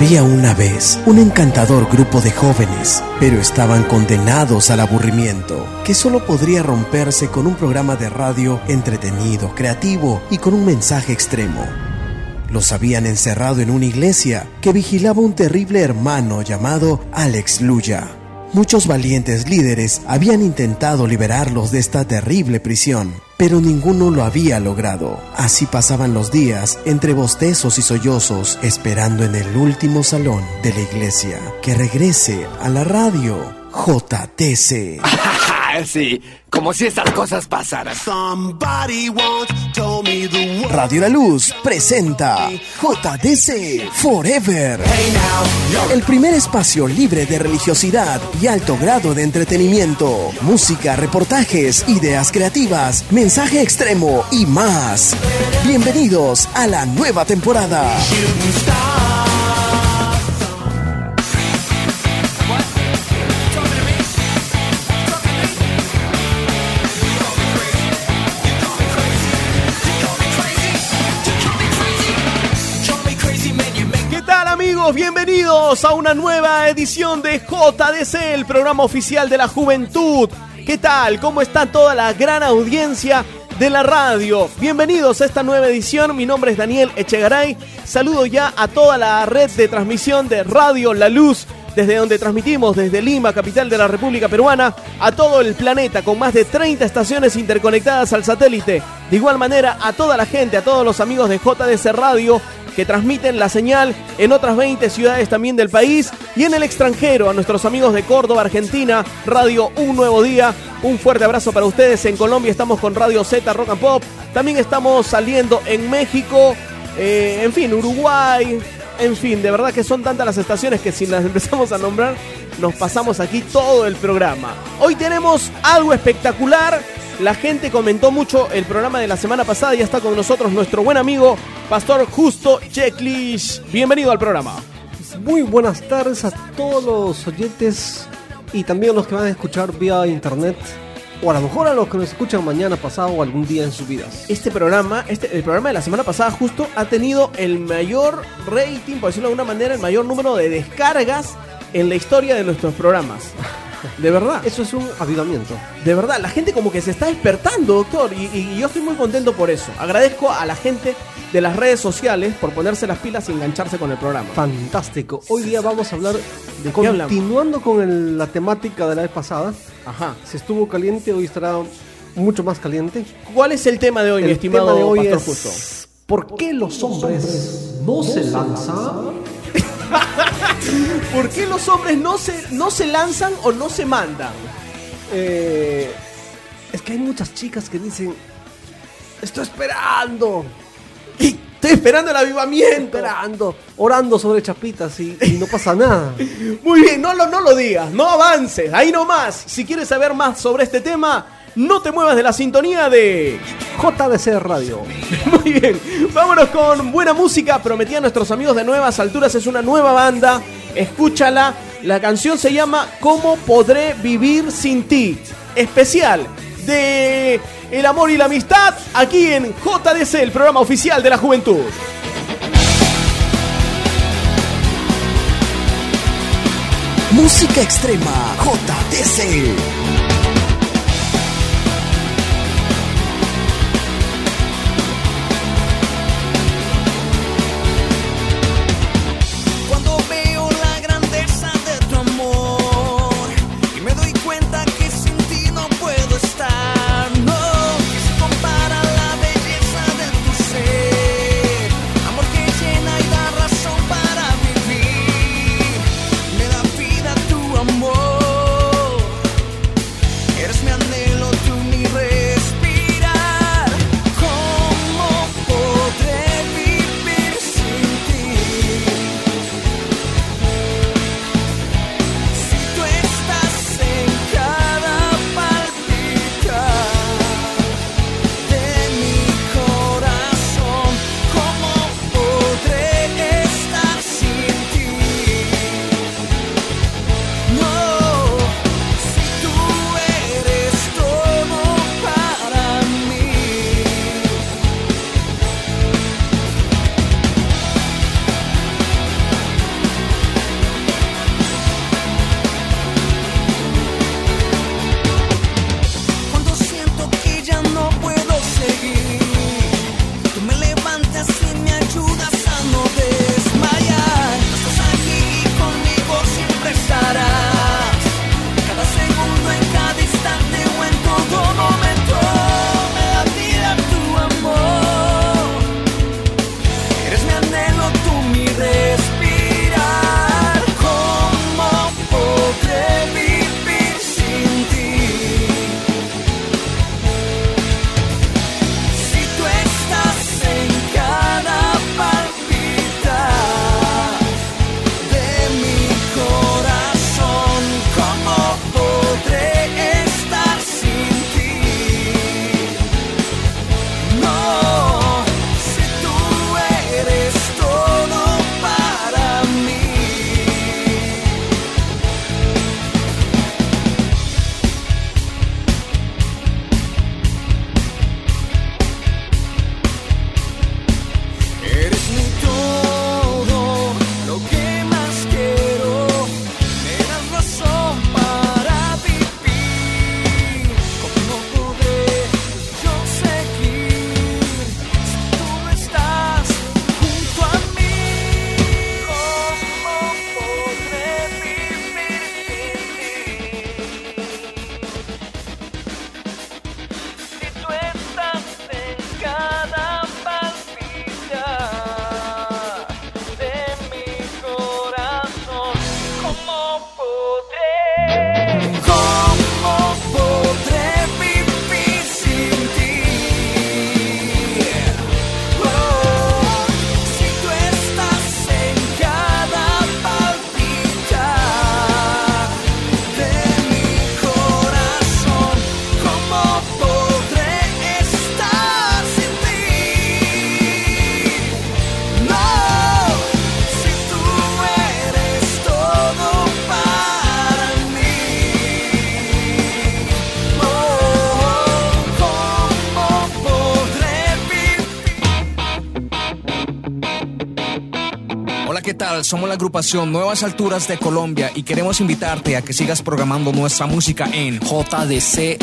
Había una vez un encantador grupo de jóvenes, pero estaban condenados al aburrimiento, que solo podría romperse con un programa de radio entretenido, creativo y con un mensaje extremo. Los habían encerrado en una iglesia que vigilaba un terrible hermano llamado Alex Luya. Muchos valientes líderes habían intentado liberarlos de esta terrible prisión, pero ninguno lo había logrado. Así pasaban los días entre bostezos y sollozos, esperando en el último salón de la iglesia que regrese a la radio JTC. sí, como si estas cosas pasaran. Radio La Luz presenta JDC Forever. El primer espacio libre de religiosidad y alto grado de entretenimiento. Música, reportajes, ideas creativas, mensaje extremo y más. Bienvenidos a la nueva temporada. Bienvenidos a una nueva edición de JDC, el programa oficial de la juventud. ¿Qué tal? ¿Cómo está toda la gran audiencia de la radio? Bienvenidos a esta nueva edición. Mi nombre es Daniel Echegaray. Saludo ya a toda la red de transmisión de Radio La Luz desde donde transmitimos desde Lima, capital de la República Peruana, a todo el planeta con más de 30 estaciones interconectadas al satélite. De igual manera, a toda la gente, a todos los amigos de JDC Radio que transmiten la señal en otras 20 ciudades también del país y en el extranjero, a nuestros amigos de Córdoba, Argentina, Radio Un Nuevo Día. Un fuerte abrazo para ustedes. En Colombia estamos con Radio Z Rock and Pop. También estamos saliendo en México, eh, en fin, Uruguay, en fin, de verdad que son tantas las estaciones que si las empezamos a nombrar, nos pasamos aquí todo el programa. Hoy tenemos algo espectacular. La gente comentó mucho el programa de la semana pasada. Ya está con nosotros nuestro buen amigo, Pastor Justo Checklist. Bienvenido al programa. Muy buenas tardes a todos los oyentes y también a los que van a escuchar vía internet. O a lo mejor a los que nos escuchan mañana, pasado o algún día en sus vidas. Este programa, este, el programa de la semana pasada justo ha tenido el mayor rating, por decirlo de alguna manera, el mayor número de descargas en la historia de nuestros programas. De verdad. Eso es un avivamiento. De verdad, la gente como que se está despertando, doctor, y, y yo estoy muy contento por eso. Agradezco a la gente de las redes sociales por ponerse las pilas y engancharse con el programa. Fantástico. Hoy día vamos a hablar de continuando con el- la temática de la vez pasada. Ajá. Si estuvo caliente, hoy estará mucho más caliente. ¿Cuál es el tema de hoy, mi el estimado tema de hoy Pastor es Justo? ¿Por qué los hombres no se lanzan? ¿Por qué los hombres no se, no se lanzan o no se mandan? Eh, es que hay muchas chicas que dicen, estoy esperando, Estoy esperando el avivamiento. esperando, orando sobre chapitas y, y no pasa nada. Muy bien, no lo, no lo digas, no avances, ahí nomás. Si quieres saber más sobre este tema, no te muevas de la sintonía de... JDC Radio. Muy bien, vámonos con buena música. Prometí a nuestros amigos de Nuevas Alturas, es una nueva banda. Escúchala. La canción se llama ¿Cómo podré vivir sin ti? Especial de el amor y la amistad aquí en JDC, el programa oficial de la juventud. Música extrema JTC. ¿Qué tal? Somos la agrupación Nuevas Alturas de Colombia y queremos invitarte a que sigas programando nuestra música en JDC.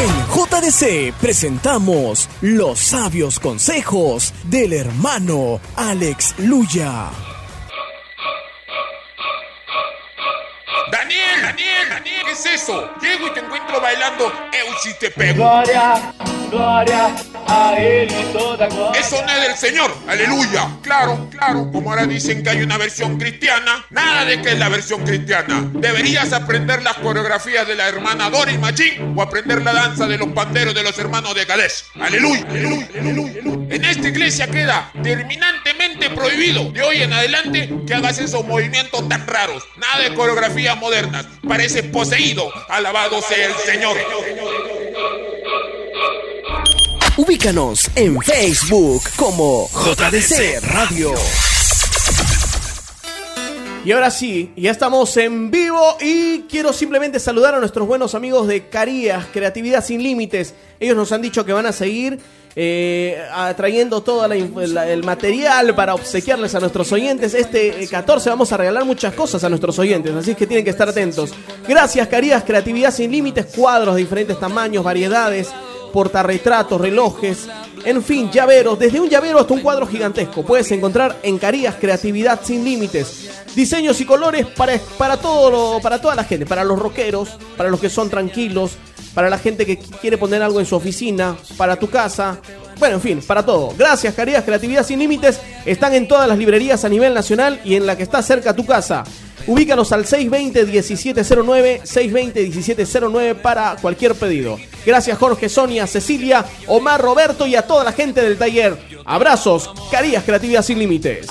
En JDC presentamos los sabios consejos del hermano Alex Luya. Es eso? Llego y te encuentro bailando Eu si te pego. Gloria, gloria Eso no es del Señor, aleluya. Claro, claro, como ahora dicen que hay una versión cristiana, nada de que es la versión cristiana. Deberías aprender las coreografías de la hermana Doris Machín o aprender la danza de los panderos de los hermanos de Kadesh. Aleluya, aleluya, aleluya. aleluya. En esta iglesia queda terminantemente prohibido de hoy en adelante que hagas esos movimientos tan raros. Nada de coreografías modernas. Pareces poseído. Alabado sea el Señor. Ubícanos en Facebook como JDC Radio. Y ahora sí, ya estamos en vivo y quiero simplemente saludar a nuestros buenos amigos de Carías, Creatividad Sin Límites. Ellos nos han dicho que van a seguir eh, trayendo todo el material para obsequiarles a nuestros oyentes. Este eh, 14 vamos a regalar muchas cosas a nuestros oyentes, así que tienen que estar atentos. Gracias Carías, Creatividad Sin Límites, cuadros de diferentes tamaños, variedades, portarretratos, relojes, en fin, llaveros, desde un llavero hasta un cuadro gigantesco. Puedes encontrar en Carías Creatividad Sin Límites. Diseños y colores para, para, todo para toda la gente, para los rockeros, para los que son tranquilos, para la gente que qu- quiere poner algo en su oficina, para tu casa. Bueno, en fin, para todo. Gracias, Carías Creatividad Sin Límites. Están en todas las librerías a nivel nacional y en la que está cerca tu casa. Ubícanos al 620-1709, 620-1709 para cualquier pedido. Gracias Jorge, Sonia, Cecilia, Omar, Roberto y a toda la gente del taller. Abrazos, Carías Creatividad Sin Límites.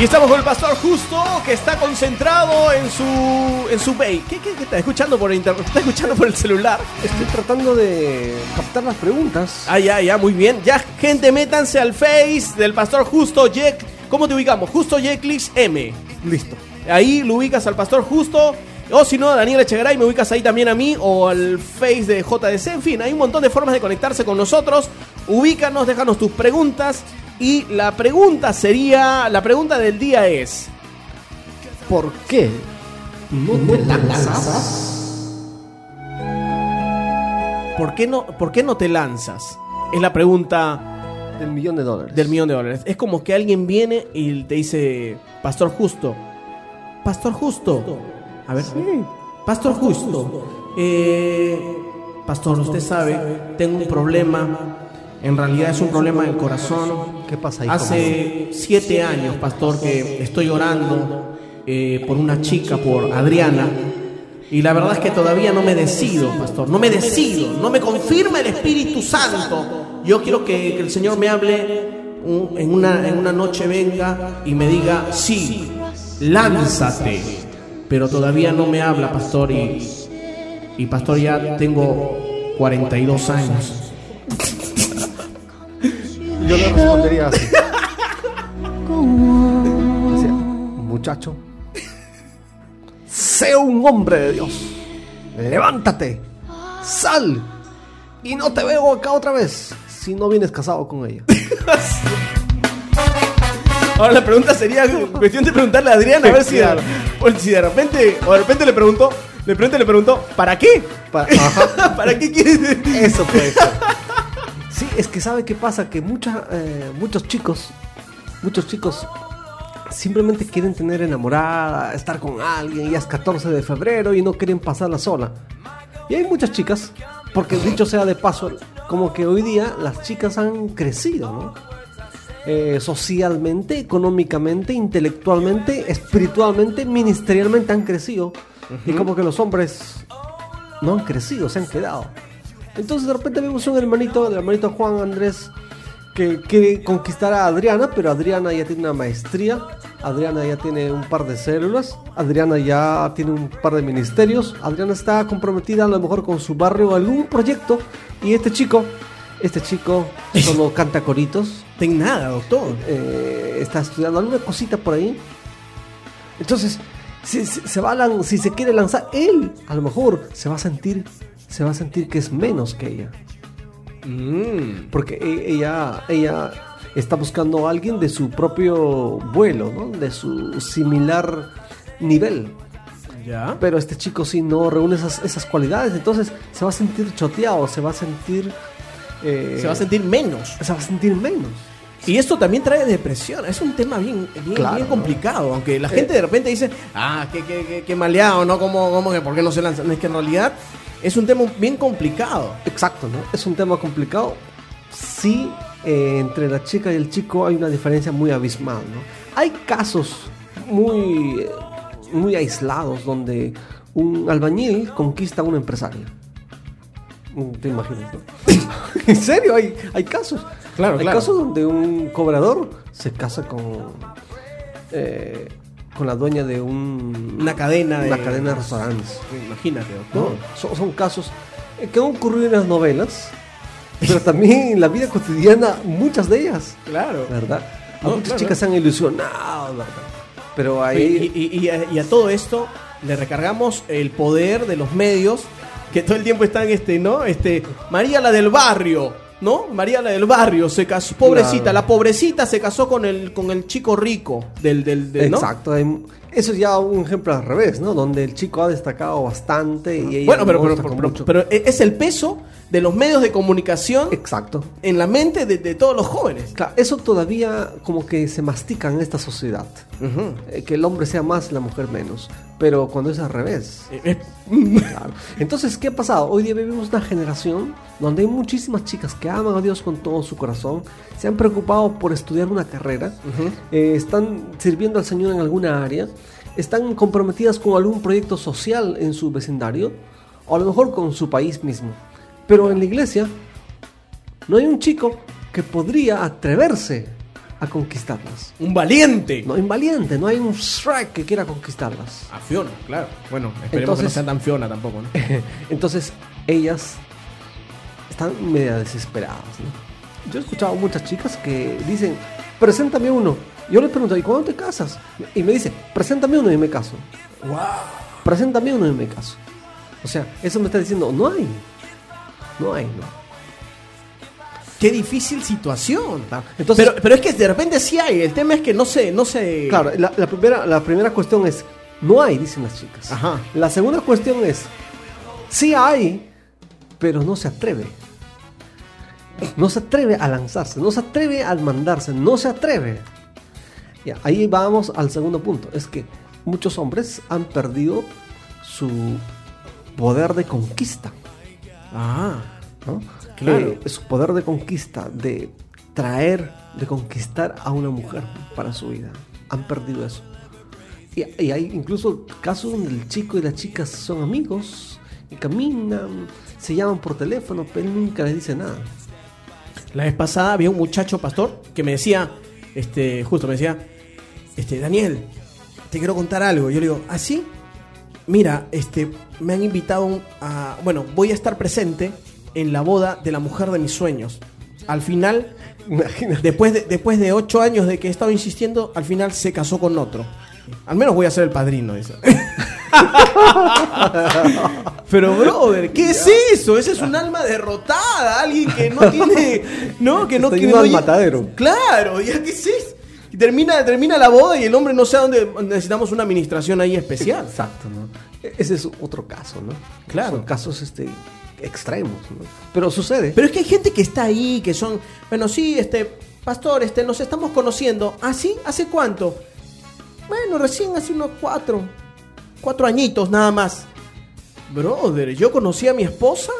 Y estamos con el pastor Justo, que está concentrado en su en su bay. ¿Qué, qué- qué está escuchando por internet? ¿Está escuchando por el celular? Estoy tratando de captar las preguntas. Ah, ya, ya, muy bien. Ya, gente, métanse al face del pastor Justo Jack. ¿Cómo te ubicamos? Justo Jeklis M. Listo. Ahí lo ubicas al pastor Justo. O si no, a Daniel Echegaray, me ubicas ahí también a mí o al face de JDC. En fin, hay un montón de formas de conectarse con nosotros. Ubícanos, déjanos tus preguntas. Y la pregunta sería, la pregunta del día es... ¿Por qué no te lanzas? ¿Por qué no, por qué no te lanzas? Es la pregunta Del millón de dólares. del millón de dólares. Es como que alguien viene y te dice, Pastor Justo, Pastor Justo, a ver, Pastor Justo, eh, Pastor, usted sabe, tengo un problema, en realidad es un problema del corazón. ¿Qué pasa ahí? Hace siete años, Pastor, que estoy orando eh, por una chica, por Adriana. Y la verdad es que todavía no me decido, pastor. No me decido. No me confirma el Espíritu Santo. Yo quiero que, que el Señor me hable un- en, una, en una noche venga y me diga, sí, lánzate. Pero todavía no me habla, pastor. Y, y pastor, ya tengo 42 años. Yo le respondería así. Decía, muchacho, sé un hombre de Dios. Levántate, sal y no te veo acá otra vez si no vienes casado con ella. Ahora la pregunta sería cuestión de preguntarle a Adriana a ver si, de repente o de repente le preguntó, de repente le preguntó, ¿para qué? ¿Para qué quieres? Eso puede ser. Sí, es que sabe qué pasa, que mucha, eh, muchos chicos, muchos chicos simplemente quieren tener enamorada, estar con alguien, ya es 14 de febrero y no quieren pasarla sola. Y hay muchas chicas, porque dicho sea de paso, como que hoy día las chicas han crecido, ¿no? Eh, socialmente, económicamente, intelectualmente, espiritualmente, ministerialmente han crecido. Y como que los hombres no han crecido, se han quedado. Entonces de repente vemos un hermanito, el hermanito Juan Andrés, que quiere conquistar a Adriana, pero Adriana ya tiene una maestría, Adriana ya tiene un par de células, Adriana ya tiene un par de ministerios, Adriana está comprometida a lo mejor con su barrio, algún proyecto, y este chico, este chico solo canta coritos, Ten nada, doctor. eh, está estudiando alguna cosita por ahí. Entonces, si, si- se va a lan- si se quiere lanzar, él a lo mejor se va a sentir, se va a sentir que es menos que ella. Mm. Porque e- ella, ella está buscando a alguien de su propio vuelo, ¿no? De su similar nivel. Ya. Pero este chico sí no reúne esas, esas cualidades, entonces se va a sentir choteado, se va a sentir... eh, Se va a sentir menos. se va a sentir menos. Y esto también trae depresión. Es un tema bien, bien, Claro, bien ¿no? complicado. Aunque la gente de repente dice, ah, qué, qué, qué, qué maleado, ¿no? ¿Cómo, cómo que por qué no se lanzan? Es que en realidad es un tema bien complicado. Exacto, ¿no? Es un tema complicado. Sí, eh, entre la chica y el chico hay una diferencia muy abismal, ¿no? Hay casos muy, muy aislados donde un albañil conquista a un empresario. Mm, Te imaginas, ¿no? en serio, hay, hay casos. Claro, hay claro. casos donde un cobrador se casa con, eh, con la dueña de un, Una cadena de... una cadena de restaurantes. Imagínate, ¿no? Son, son casos eh, que han ocurrido en las novelas, pero también en la vida cotidiana, muchas de ellas, Claro. ¿verdad? A No, muchas claro. chicas se han ilusionado, ¿verdad? Pero Y, ahí... y- y a, y a todo esto le recargamos el poder de los medios que todo el tiempo están, este, ¿no? Este, María la del barrio, ¿no? María la del barrio se casó, pobrecita, Claro. la pobrecita se casó con el, con el chico rico del, del, del- ¿no? Exacto. eso es ya un ejemplo al revés, ¿no? Donde el chico ha destacado bastante y ella Bueno, pero, no pero, pero- pero es el peso de los medios de comunicación Exacto. en la mente de, de todos los jóvenes. Claro, eso todavía como que se mastica en esta sociedad. Eh, que el hombre sea más, la mujer menos. Pero cuando es al revés. Eh, eh, Claro. Entonces, ¿qué ha pasado? Hoy día vivimos una generación donde hay muchísimas chicas que aman a Dios con todo su corazón, se han preocupado por estudiar una carrera, eh, están sirviendo al Señor en alguna área, están comprometidas con algún proyecto social en su vecindario, o a lo mejor con su país mismo. Pero en la iglesia no hay un chico que podría atreverse a conquistarlas. un valiente. No hay un valiente, no hay un Shrek que quiera conquistarlas. A Fiona, claro. Bueno, esperemos que no Entonces- sea tan Fiona tampoco, ¿no? Entonces, ellas están media desesperadas. ¿no? Yo he escuchado muchas chicas que dicen, preséntame uno. Yo les pregunto, ¿y cuándo te casas? Y me dice, preséntame uno y me caso. Preséntame uno y me caso. O sea, eso me está diciendo, no hay. No hay, ¿no? Qué difícil situación. Entonces- pero, pero es que de repente sí hay. El tema es que no se, no se. Claro, la, la primera, la primera cuestión es, no hay, dicen las chicas. Ajá. La segunda cuestión es, sí hay, pero no se atreve. No se atreve a lanzarse, no se atreve a mandarse, no se atreve. Ya, ahí vamos al segundo punto. Es que muchos hombres han perdido su poder de conquista. Ah, ¿no? Claro. Eh, su poder de conquista, de traer, de conquistar a una mujer para su vida. Han perdido eso. Y, y hay incluso casos donde el chico y la chica son amigos y caminan, se llaman por teléfono, pero él nunca les dice nada. la vez pasada había un muchacho pastor que me decía, este, justo me decía, este, Daniel, te quiero contar algo. Yo le digo, ¿ah, sí? Mira, este, me han invitado a. Bueno, voy a estar presente en la boda de la mujer de mis sueños. Al final, Imagínate. después de, después de ocho años de que he estado insistiendo, al final se casó con otro. Al menos voy a ser el padrino eso. Pero, brother, ¿qué es eso? Ese es un alma derrotada. Alguien que no tiene. ¿No? Que no yendo no matadero. Claro, ¿ya qué es eso? Termina, termina la boda y el hombre no sé a dónde necesitamos una administración ahí especial. Exacto, ¿no? E- Ese es otro caso, ¿no? Claro. Son casos este, extremos, ¿no? Pero sucede. Pero es que hay gente que está ahí, que son, bueno, sí, este, pastor, este, nos estamos conociendo. ¿Ah, sí? ¿Hace cuánto? Bueno, recién hace unos cuatro, cuatro añitos nada más. Brother, yo conocí a mi esposa,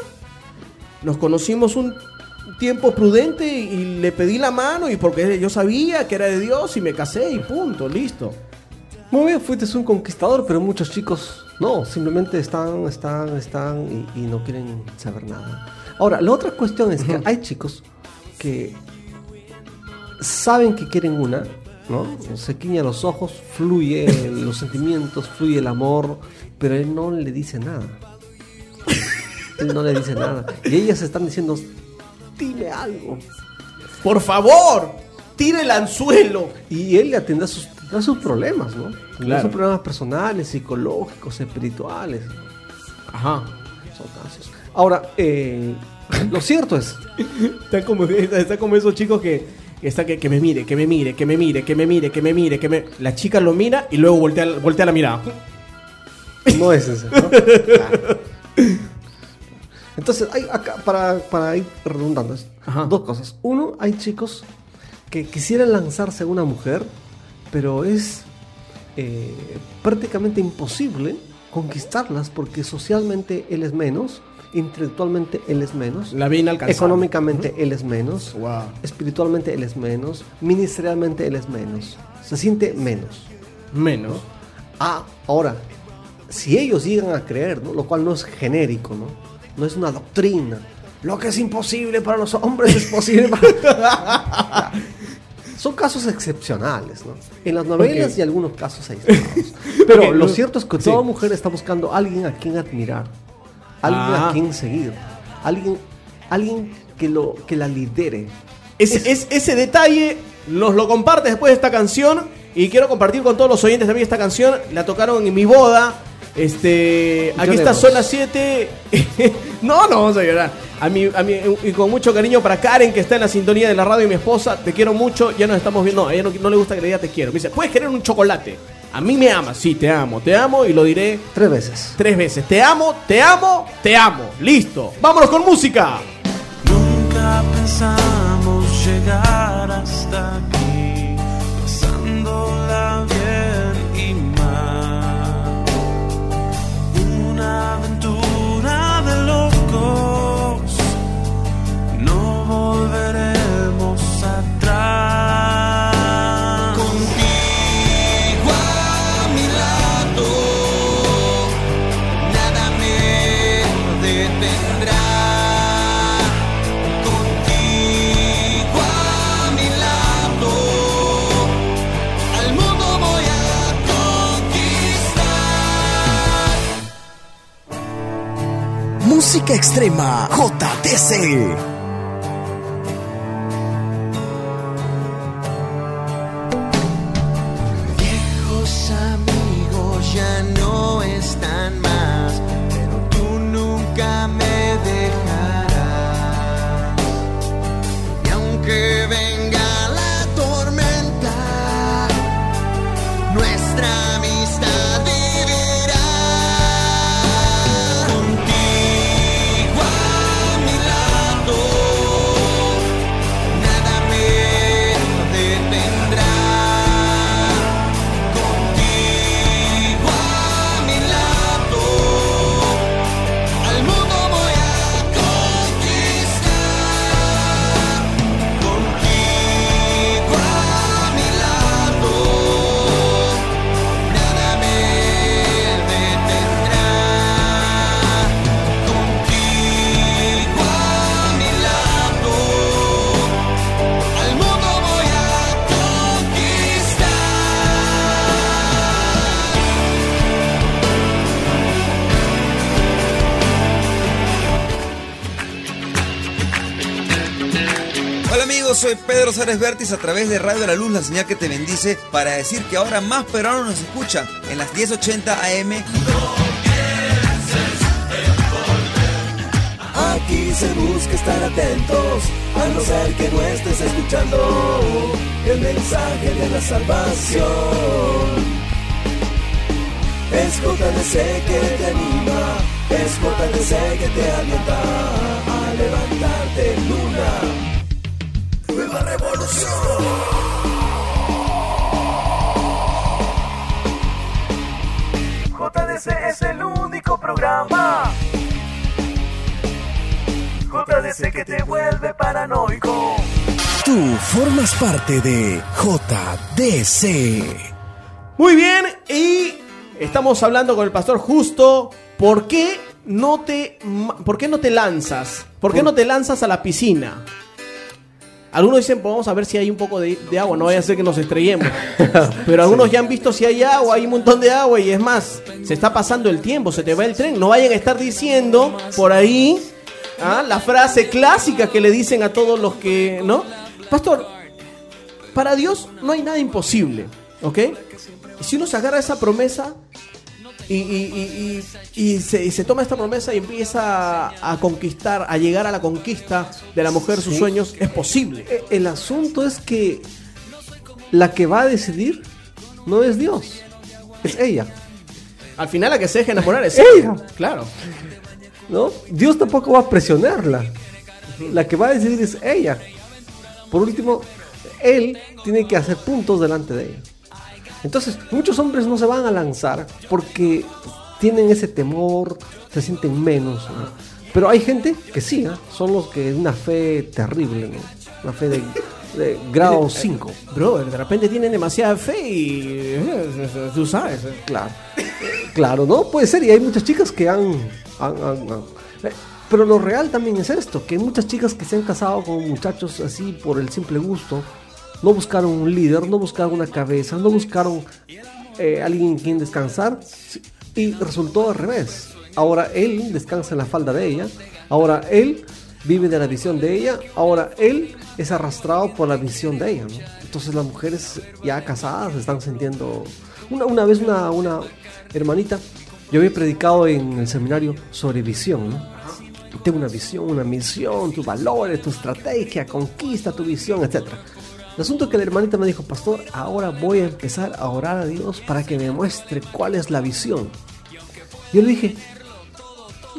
nos conocimos un tiempo prudente y le pedí la mano y porque yo sabía que era de Dios y me casé y punto, listo. Muy bien, fuiste un conquistador, pero muchos chicos no, simplemente están, están, están y, y no quieren saber nada. Ahora, la otra cuestión es que hay chicos que saben que quieren una, ¿no? Se quiña los ojos, fluye los sentimientos, fluye el amor, pero él no le dice nada. Él no le dice nada. Y ellas están diciendo, dime algo. Por favor, tire el anzuelo. Y él le sus, sus problemas, ¿no? Claro. sus problemas personales, psicológicos, espirituales. Ajá. Son casos. Ahora, eh, lo cierto es, Está como, está como esos chicos que, está que, que me mire, que me mire, que me mire, que me mire, que me mire, que me. La chica lo mira y luego voltea, voltea la mirada. no es ese, ¿no? Claro. Entonces, hay acá, para, para ir redundando, Ajá. dos cosas. Uno, hay chicos que quisieran lanzarse a una mujer, pero es eh, prácticamente imposible conquistarlas porque socialmente él es menos, intelectualmente él es menos, La económicamente él es menos, Wow. espiritualmente él es menos, ministerialmente él es menos, se siente menos. Menos. Ah, ahora, si ellos llegan a creer, ¿no? lo cual no es genérico, ¿no? No es una doctrina, lo que es imposible para los hombres es posible para... Son casos excepcionales, ¿no? En las novelas Ok. y algunos casos aislados. Pero Ok, lo no- cierto es que sí. toda mujer está buscando alguien a quien admirar, alguien Ah. a quien seguir, alguien, alguien que, lo, que la lidere. Ese, es- ese detalle nos lo compartes después de esta canción y quiero compartir con todos los oyentes también esta canción. La tocaron en mi boda. Este, aquí está. Zona 7. no, no vamos a llorar. A mí, a mí, y con mucho cariño para Karen, que está en la sintonía de la radio, y mi esposa. Te quiero mucho. Ya nos estamos viendo. No, a ella no, no le gusta que le diga te quiero. Me dice, ¿puedes querer un chocolate? A mí me amas. Sí, te amo. Te amo y lo diré Tres veces. tres veces. Te amo, te amo, te amo. Listo. Vámonos con música. Nunca pensamos llegar hasta extrema JTC. Pedro Suárez Vértiz a través de Radio La Luz, la señal que te bendice, para decir que ahora más peruanos nos escuchan en las 1080 AM. Aquí se busca estar atentos, a no ser que no estés escuchando el mensaje de la salvación. Es JDC que te anima, es JDC que te alienta a levantarte revolución. JDC es el único programa JDC que te vuelve paranoico. Tú formas parte de JDC. Muy bien, y estamos hablando con el pastor justo. ¿Por qué no te, por qué no te lanzas? ¿Por qué no te lanzas a la piscina? Algunos dicen, pues vamos a ver si hay un poco de, de agua, no vaya a ser que nos estrellemos. Pero algunos ya han visto si hay agua, hay un montón de agua y es más, se está pasando el tiempo, se te va el tren. No vayan a estar diciendo por ahí ¿ah? la frase clásica que le dicen a todos los que, ¿no? Pastor, para Dios no hay nada imposible, ¿ok? Y si uno se agarra esa promesa y, y- y- y- y se, toma esta promesa y empieza a, conquistar, a llegar a la conquista de la mujer, sus Sí. sueños, es posible. Eh, El asunto es que la que va a decidir no es Dios, es ella. Al final la que se deja enamorar es Ella. Claro. ¿no? Dios tampoco va a presionarla. La que va a decidir es ella. Por último, él tiene que hacer puntos delante de ella. Entonces, muchos hombres no se van a lanzar porque tienen ese temor, se sienten menos. ¿no? Pero hay gente que sí, ¿ah? son los que una fe terrible, ¿no? Una fe de, de grado 5. Brother, de repente tienen demasiada fe y. eh, Tú sabes. eh. Claro. Claro, ¿no? Puede ser, y hay muchas chicas que han... han- han- han- eh, Pero lo real también es esto, que hay muchas chicas que se han casado con muchachos así por el simple gusto. No buscaron un líder, no buscaron una cabeza, no buscaron eh, alguien en quien descansar. Y resultó al revés. Ahora él descansa en la falda de ella. Ahora él vive de la visión de ella. Ahora él es arrastrado por la visión de ella. ¿no? Entonces las mujeres ya casadas están sintiendo... Una, una vez una, una hermanita, yo había predicado en el seminario sobre visión. ¿no? Tengo una visión, una misión, tus valores, tu estrategia, conquista tu visión, etc. El asunto que la hermanita me dijo, pastor, ahora voy a empezar a orar a Dios para que me muestre cuál es la visión. Yo le dije,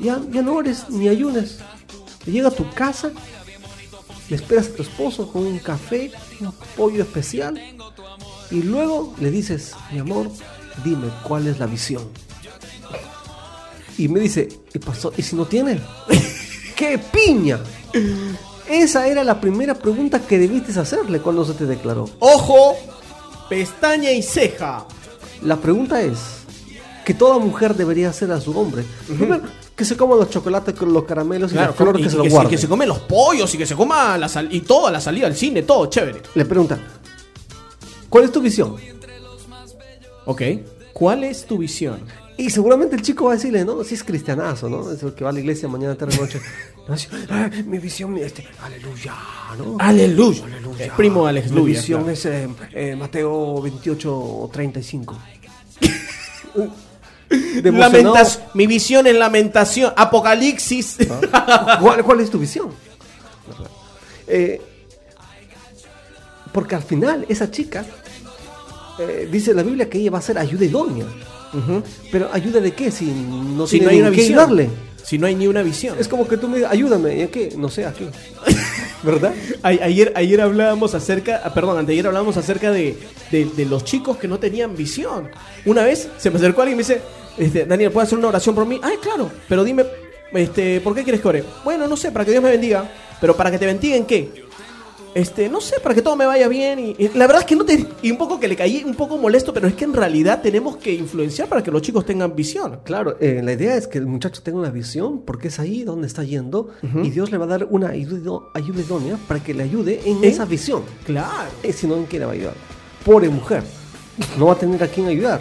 ya, no ores ni ayunes. Llega a tu casa, le esperas a tu esposo con un café, un pollo especial, y luego le dices, mi amor, dime cuál es la visión. Y me dice, ¿y, pastor, ¿y si no tiene? ¡Qué piña! Esa era la primera pregunta que debiste hacerle cuando se te declaró. Ojo, pestaña y ceja. La pregunta es que toda mujer debería hacer a su hombre. Primero, que se coma los chocolates con los caramelos y Claro, las flores y que se lo que, se, guarde. que se come los pollos y que se coma la sal- y toda la salida al cine, todo chévere. Le pregunta, ¿cuál es tu visión? Ok. ¿Cuál es tu visión? Y seguramente el chico va a decirle, ¿no? Si es cristianazo, ¿no? Es el que va a la iglesia mañana, tarde, noche. No, "Ah, mi visión, este, aleluya, ¿no? Aleluya. El primo Alex Mi Luya, visión claro. es eh, eh, Mateo 28, 35. Lamentas- mi visión es lamentación. Apocalipsis. ¿Cuál, cuál es tu visión? Eh, porque al final, esa chica, eh, dice la Biblia que ella va a ser ayuda idónea. Pero ayuda de qué si no si tiene no hay una qué visión. ayudarle. Si no hay ni una visión. Es como que tú me digas, ayúdame, ¿y a qué? No sé, ¿a qué? ¿Verdad? A- Ayer, ayer hablábamos acerca, ah, perdón, anteayer hablábamos acerca de, de- de los chicos que no tenían visión. Una vez se me acercó alguien y me dice, este, Daniel, ¿puedes hacer una oración por mí? Ay, claro, pero dime, este, ¿por qué quieres que ore? Bueno, no sé, para que Dios me bendiga. Pero para que te bendiga en qué? Este, no sé, para que todo me vaya bien. Y, y la verdad es que no te. Y un poco que le caí un poco molesto, pero es que en realidad tenemos que influenciar para que los chicos tengan visión. Claro, eh, la idea es que el muchacho tenga una visión porque es ahí donde está yendo y Dios le va a dar una ayuda, ayuda idónea para que le ayude en ¿Eh? esa visión. Claro. Eh, si no, ¿en qué le va a ayudar? Pobre mujer, no va a tener a quién ayudar.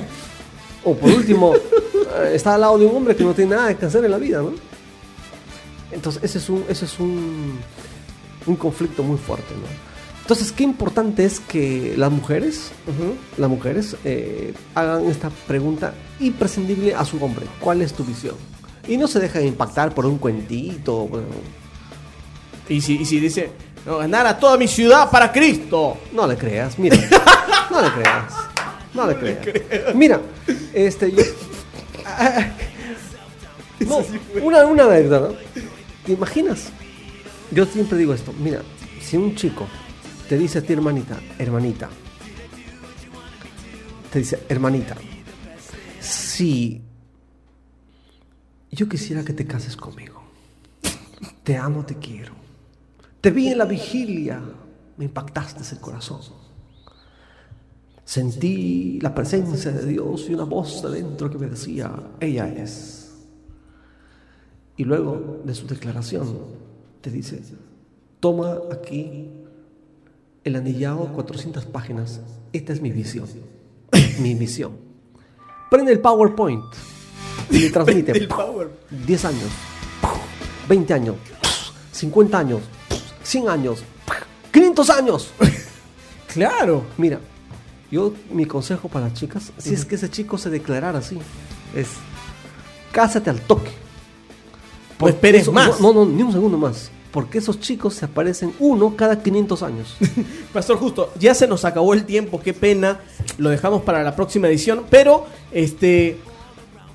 O por último, eh, está al lado de un hombre que no tiene nada que hacer en la vida, ¿no? Entonces, ese es un, ese es un, un conflicto muy fuerte, ¿no? Entonces, qué importante es que las mujeres, las mujeres eh, hagan esta pregunta imprescindible a su hombre. ¿Cuál es tu visión? Y no se dejen impactar por un cuentito. bueno, Y si, y si dice, no, ganar a toda mi ciudad para Cristo. No le creas, mira. No le creas. No le creas. Mira, este, yo. No, una, una anécdota, ¿no? ¿Te imaginas? Yo siempre digo esto, mira, si un chico te dice a ti, hermanita, hermanita, te dice, hermanita, si yo quisiera que te cases conmigo, te amo, te quiero, te vi en la vigilia, me impactaste el corazón. Sentí la presencia de Dios y una voz de dentro que me decía, ella es. Y luego de su declaración te dice, toma aquí el anillado 400 páginas. Esta es mi visión. mi misión. Prende el PowerPoint y le transmite. El power. 10 años, 20 años, 50 años, 100 años, 500 años. Claro. Mira, yo mi consejo para las chicas, si es que ese chico se declarara así, es cásate al toque. No esperes Eso- más. No, no, ni un segundo más. Porque esos chicos se aparecen uno cada 500 años. Pastor Justo, ya se nos acabó el tiempo, qué pena. Lo dejamos para la próxima edición. Pero, este.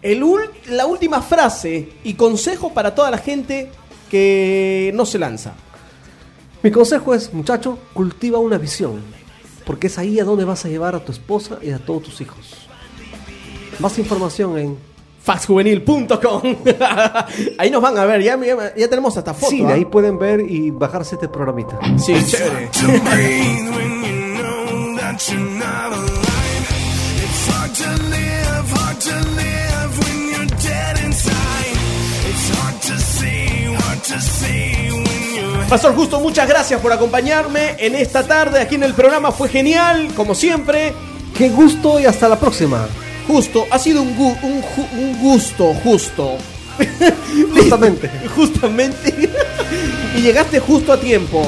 El la última frase y consejo para toda la gente que no se lanza. Mi consejo es, muchacho, cultiva una visión. Porque es ahí a donde vas a llevar a tu esposa y a todos tus hijos. Más información en... Faxjuvenil.com Ahí nos van a ver, ya, ya, ya tenemos hasta foto. Sí, de ¿ah? ahí pueden ver y bajarse este programita. Sí, chévere. Pastor Justo, muchas gracias por acompañarme en esta tarde aquí en el programa. Fue genial, como siempre. Qué gusto y hasta la próxima. Justo, ha sido un, gu- un, ju- un gusto, justo. Justamente. Justamente. y llegaste justo a tiempo.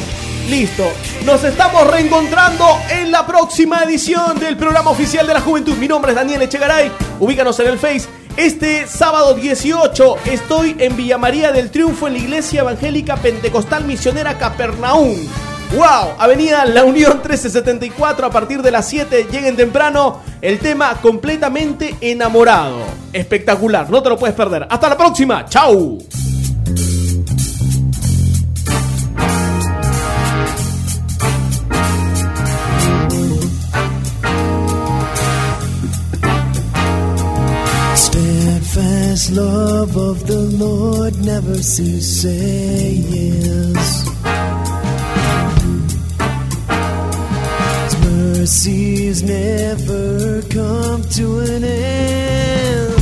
Listo. Nos estamos reencontrando en la próxima edición del programa oficial de la juventud. Mi nombre es Daniel Echegaray. Ubícanos en el Face. Este sábado 18 estoy en Villa María del Triunfo en la Iglesia Evangélica Pentecostal Misionera Capernaum. ¡Wow! Avenida La Unión 1374 a partir de las 7. Lleguen temprano. El tema completamente enamorado. Espectacular. No te lo puedes perder. Hasta la próxima. ¡Chao! Love of the Lord never. Mercies never come to an end.